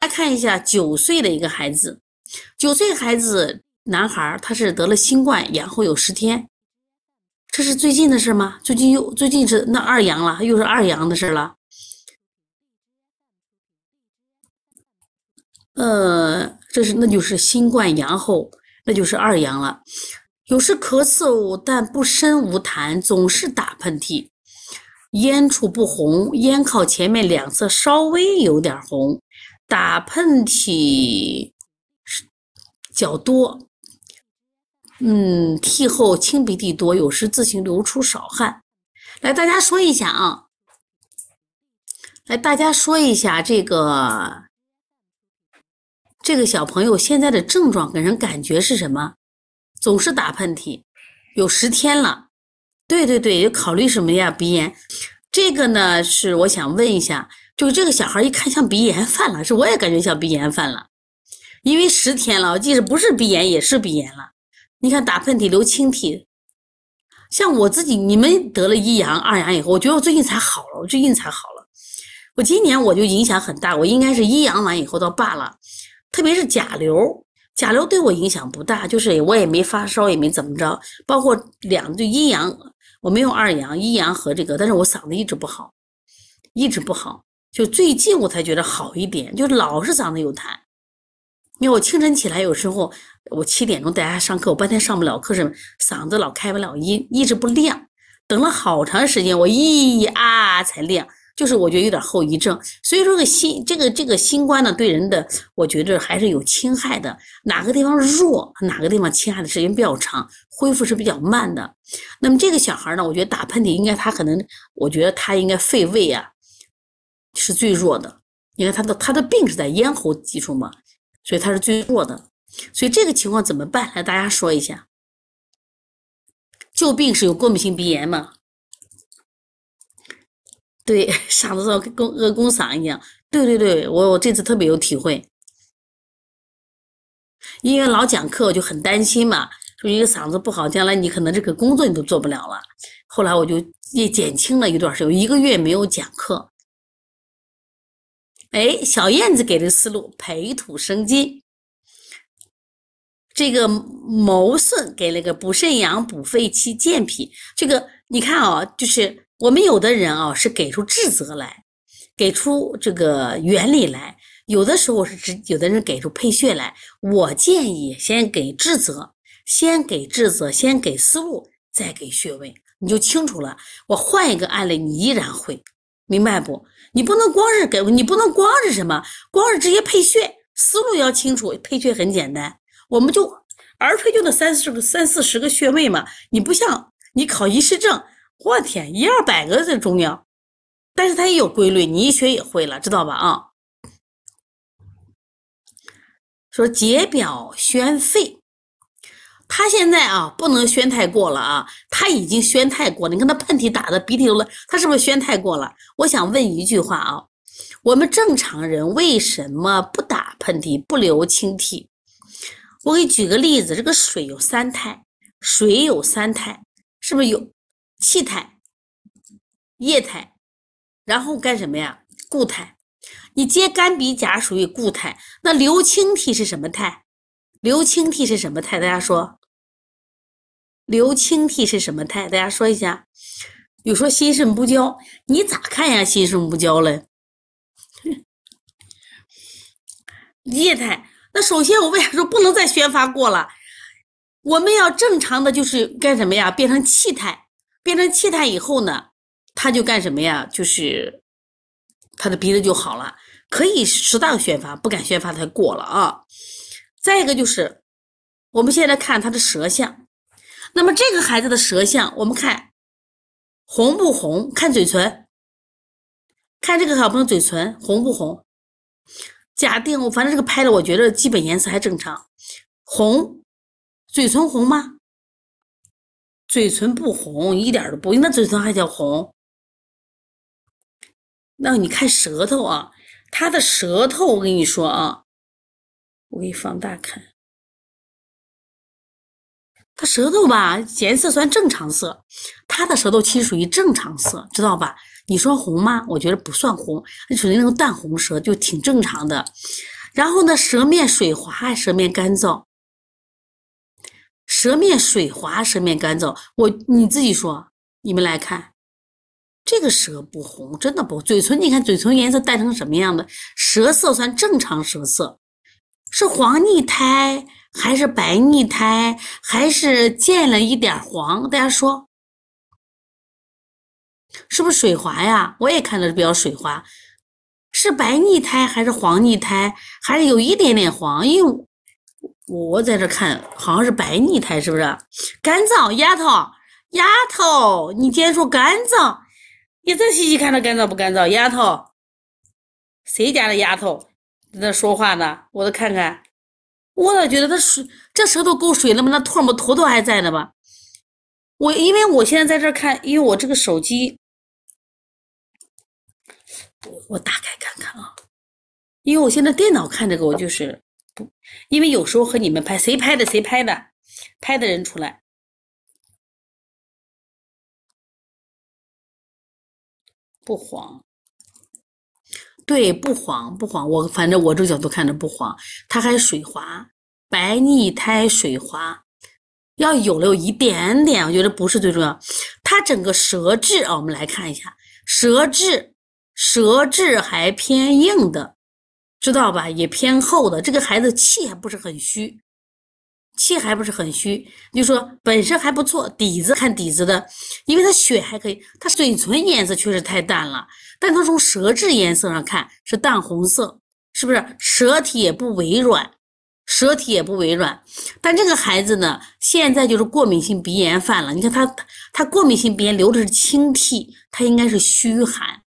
来看一下九岁的一个孩子，九岁孩子男孩，他是得了新冠，然后有十天，这是最近的事吗？最近又最近是那二阳了，又是二阳的事了。呃，这是那就是新冠阳后，那就是二阳了。有时咳嗽，但不深无痰，总是打喷嚏，咽处不红，咽靠前面两侧稍微有点红。打喷嚏较多，嗯，涕后清鼻涕多，有时自行流出少汗。来，大家说一下啊！来，大家说一下这个这个小朋友现在的症状给人感觉是什么？总是打喷嚏，有十天了。对对对，考虑什么呀？鼻炎。这个呢，是我想问一下。就这个小孩一看像鼻炎犯了，是我也感觉像鼻炎犯了，因为十天了，即使不是鼻炎也是鼻炎了。你看打喷嚏流清涕，像我自己，你们得了一阳二阳以后，我觉得我最近才好了，我最近才好了。我今年我就影响很大，我应该是一阳完以后到罢了，特别是甲流，甲流对我影响不大，就是我也没发烧，也没怎么着。包括两对阴阳，我没有二阳，一阳和这个，但是我嗓子一直不好，一直不好。就最近我才觉得好一点，就老是嗓子有痰。因为我清晨起来，有时候我七点钟带他上课，我半天上不了课，是嗓子老开不了音，一直不亮。等了好长时间，我咿啊才亮，就是我觉得有点后遗症。所以说个新这个这个新冠呢，对人的我觉得还是有侵害的。哪个地方弱，哪个地方侵害的时间比较长，恢复是比较慢的。那么这个小孩呢，我觉得打喷嚏应该他可能，我觉得他应该肺胃啊。是最弱的，你看他的他的病是在咽喉基础嘛，所以他是最弱的，所以这个情况怎么办？来，大家说一下。旧病是有过敏性鼻炎吗？对，嗓子上跟鹅公嗓一样。对对对，我我这次特别有体会，因为老讲课，我就很担心嘛，说一个嗓子不好，将来你可能这个工作你都做不了了。后来我就也减轻了一段时间，一个月没有讲课。哎，小燕子给的思路，培土生金。这个谋顺给了个补肾阳、补肺气、健脾。这个你看啊，就是我们有的人啊是给出治则来，给出这个原理来；有的时候是直，有的人给出配穴来。我建议先给治则，先给治则，先给思路，再给穴位，你就清楚了。我换一个案例，你依然会明白不？你不能光是给，你不能光是什么，光是直接配穴，思路要清楚。配穴很简单，我们就儿推就那三四个、三四十个穴位嘛。你不像你考医师证，我天，一二百个这中药，但是它也有规律，你一学也会了，知道吧？啊，说解表宣肺。他现在啊，不能宣太过了啊，他已经宣太过了。你看他喷嚏打的鼻涕流了，他是不是宣太过了？我想问一句话啊，我们正常人为什么不打喷嚏、不流清涕？我给你举个例子，这个水有三态，水有三态，是不是有气态、液态，然后干什么呀？固态。你接干鼻甲属于固态，那流清涕是什么态？流清涕是什么态？大家说。流清涕是什么态？大家说一下。有说心肾不交，你咋看呀？心肾不交嘞？液态。那首先我为啥说不能再宣发过了？我们要正常的就是干什么呀？变成气态，变成气态以后呢，它就干什么呀？就是他的鼻子就好了，可以适当宣发，不敢宣发太过了啊。再一个就是，我们现在看他的舌象。那么这个孩子的舌象，我们看红不红？看嘴唇，看这个小朋友嘴唇红不红？假定我反正这个拍的，我觉得基本颜色还正常。红，嘴唇红吗？嘴唇不红，一点都不，那嘴唇还叫红？那你看舌头啊，他的舌头，我跟你说啊，我给你放大看。他舌头吧，颜色算正常色，他的舌头其实属于正常色，知道吧？你说红吗？我觉得不算红，那属于那种淡红舌，就挺正常的。然后呢，舌面水滑，舌面干燥。舌面水滑，舌面干燥。我你自己说，你们来看，这个舌不红，真的不。嘴唇，你看嘴唇颜色淡成什么样的？舌色算正常舌色，是黄腻苔还是白腻苔，还是见了一点黄？大家说，是不是水滑呀？我也看着比较水滑，是白腻苔还是黄腻苔，还是有一点点黄？因为。我在这看，好像是白腻苔，是不是？干燥，丫头，丫头，你今天说干燥，你再细细看着干燥不干燥？丫头，谁家的丫头在那说话呢？我再看看，我咋觉得他水这舌头够水了吗？那唾沫坨坨还在呢吧？我因为我现在在这看，因为我这个手机，我我打开看看啊，因为我现在电脑看这个，我就是。不，因为有时候和你们拍，谁拍的谁拍的，拍的人出来不黄，对，不黄不黄，我反正我这个角度看着不黄，它还水滑，白腻苔水滑，要有了有一点点，我觉得不是最重要，它整个舌质啊，我们来看一下，舌质，舌质还偏硬的。知道吧？也偏厚的，这个孩子气还不是很虚，气还不是很虚，就说本身还不错，底子看底子的，因为他血还可以，他嘴唇颜色确实太淡了，但他从舌质颜色上看是淡红色，是不是？舌体也不微软，舌体也不微软，但这个孩子呢，现在就是过敏性鼻炎犯了，你看他他过敏性鼻炎流的是清涕，他应该是虚寒，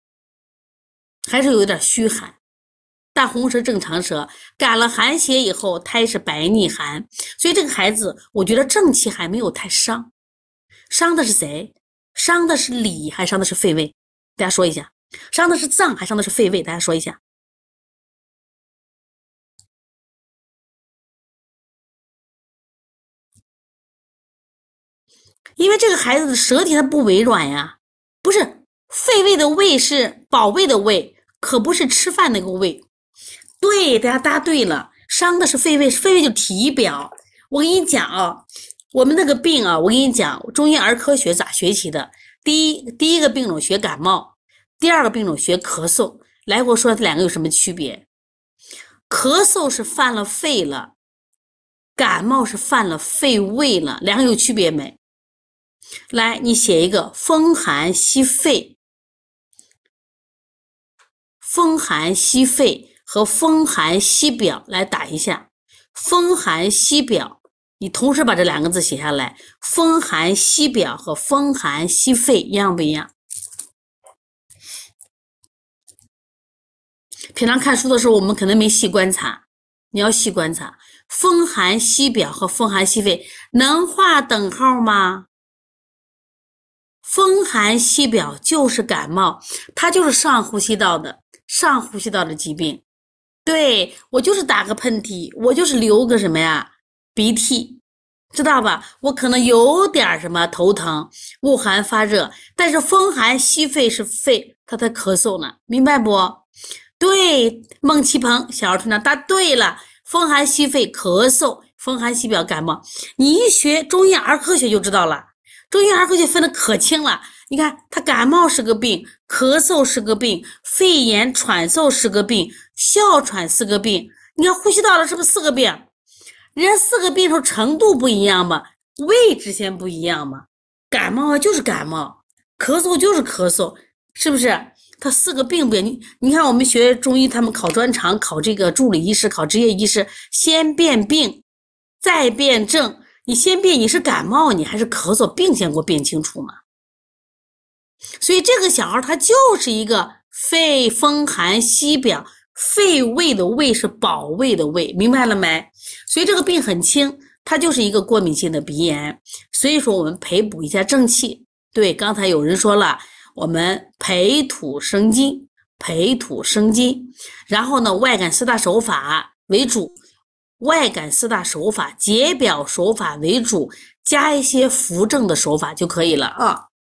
还是有点虚寒。大红舌正常舌，感了寒邪以后，胎是白腻寒，所以这个孩子，我觉得正气还没有太伤，伤的是谁？伤的是里，还伤的是肺胃？大家说一下，伤的是脏，还伤的是肺胃？大家说一下。因为这个孩子的舌体它不微软呀，不是肺胃的胃是保卫的胃，可不是吃饭那个胃。对，大家答对了，伤的是肺胃，肺胃就体表。我跟你讲啊，我们那个病啊，我跟你讲，中医儿科学咋学习的？第一，第一个病种学感冒，第二个病种学咳嗽。来，我说这两个有什么区别？咳嗽是犯了肺了，感冒是犯了肺胃了，两个有区别没？来，你写一个风寒吸肺，风寒吸肺。和风寒吸表来打一下，风寒吸表，你同时把这两个字写下来。风寒吸表和风寒吸肺一样不一样？平常看书的时候，我们可能没细观察，你要细观察。风寒吸表和风寒吸肺能画等号吗？风寒吸表就是感冒，它就是上呼吸道的上呼吸道的疾病。对我就是打个喷嚏，我就是流个什么呀鼻涕，知道吧？我可能有点什么头疼、恶寒发热，但是风寒吸肺是肺，他在咳嗽呢，明白不？对，孟奇鹏小儿推拿答对了，风寒吸肺咳嗽，风寒吸表感冒，你一学中医儿科学就知道了，中医儿科学分的可清了。你看，他感冒是个病，咳嗽是个病，肺炎喘嗽是个病，哮喘是个病。你看呼吸道的是不是四个病？人家四个病候程度不一样嘛，位置先不一样嘛。感冒就是感冒，咳嗽就是咳嗽，是不是？他四个病不一样。你你看我们学中医，他们考专长，考这个助理医师，考执业医师，先辨病，再辨证。你先辨你是感冒，你还是咳嗽，病先给我辨清楚嘛。所以这个小孩他就是一个肺风寒吸表，肺胃的胃是保卫的胃，明白了没？所以这个病很轻，它就是一个过敏性的鼻炎。所以说我们培补一下正气。对，刚才有人说了，我们培土生金，培土生金，然后呢，外感四大手法为主，外感四大手法解表手法为主，加一些扶正的手法就可以了啊。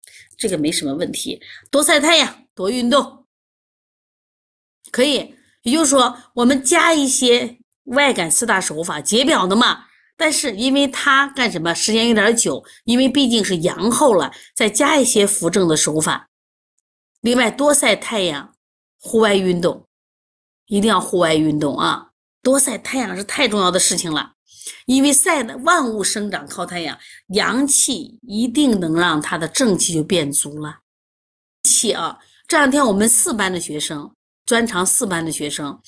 这个没什么问题，多晒太阳。多运动，可以。也就是说，我们加一些外感四大手法解表的嘛。但是因为它干什么时间有点久，因为毕竟是阳后了，再加一些扶正的手法。另外，多晒太阳，户外运动，一定要户外运动啊！多晒太阳是太重要的事情了，因为晒的万物生长靠太阳，阳气一定能让它的正气就变足了。气啊！这两天我们四班的学生，专长四班的学生，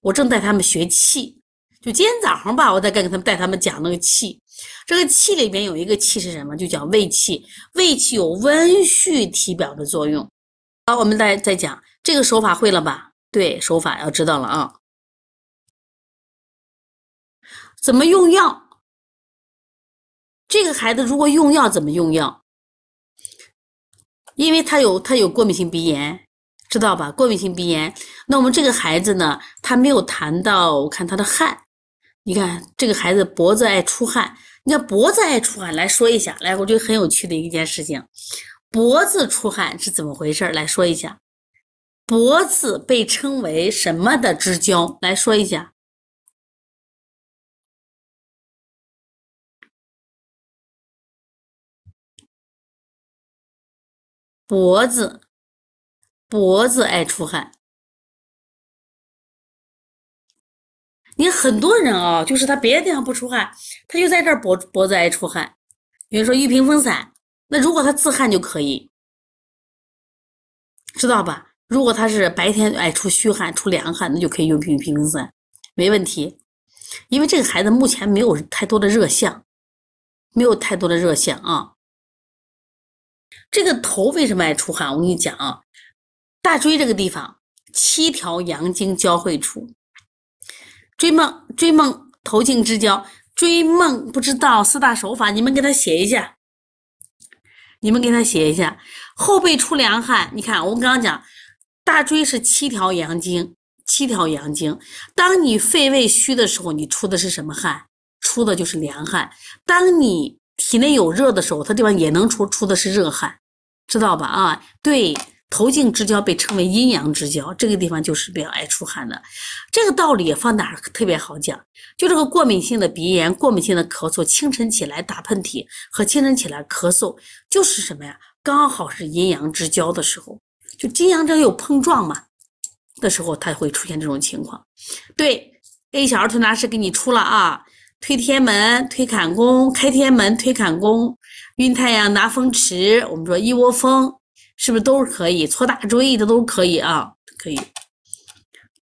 我正带他们学气。就今天早上吧，我再跟他们带他们讲那个气，这个气里边有一个气是什么？就叫胃气，胃气有温煦体表的作用。好，我们再再讲这个手法会了吧？对，手法要知道了啊。怎么用药？这个孩子如果用药怎么用药？因为他有他有过敏性鼻炎，知道吧？过敏性鼻炎，那我们这个孩子呢，他没有谈到，我看他的汗。你看这个孩子脖子爱出汗，你看脖子爱出汗，来说一下，来，我觉得很有趣的一件事情，脖子出汗是怎么回事？来说一下，脖子被称为什么的之交？来说一下，脖子，脖子爱出汗。你很多人啊，就是他别的地方不出汗，他就在这儿脖脖子爱出汗。比如说玉屏风散，那如果他自汗就可以，知道吧？如果他是白天爱出虚汗、出凉汗，那就可以用玉屏风散，没问题。因为这个孩子目前没有太多的热象，没有太多的热象啊。这个头为什么爱出汗？我跟你讲啊，大椎这个地方七条阳经交汇处。追梦，追梦，头颈之交，追梦不知道四大手法，你们给他写一下。你们给他写一下，后背出凉汗。你看，我刚刚讲，大椎是七条阳经，七条阳经。当你肺胃虚的时候，你出的是什么汗？出的就是凉汗。当你体内有热的时候，它地方也能出，出的是热汗，知道吧？啊，对。头颈之交被称为阴阳之交，这个地方就是比较爱出汗的。这个道理放哪儿特别好讲？就这个过敏性的鼻炎、过敏性的咳嗽，清晨起来打喷嚏和清晨起来咳嗽，就是什么呀？刚好是阴阳之交的时候，就阴阳这有碰撞嘛的时候，它会出现这种情况。对，A 小儿推拿师给你出了啊，推天门、推坎宫、开天门、推坎宫、运太阳、拿风池，我们说一窝蜂。是不是都是可以搓大椎的都可以啊？可以，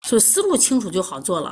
所以思路清楚就好做了。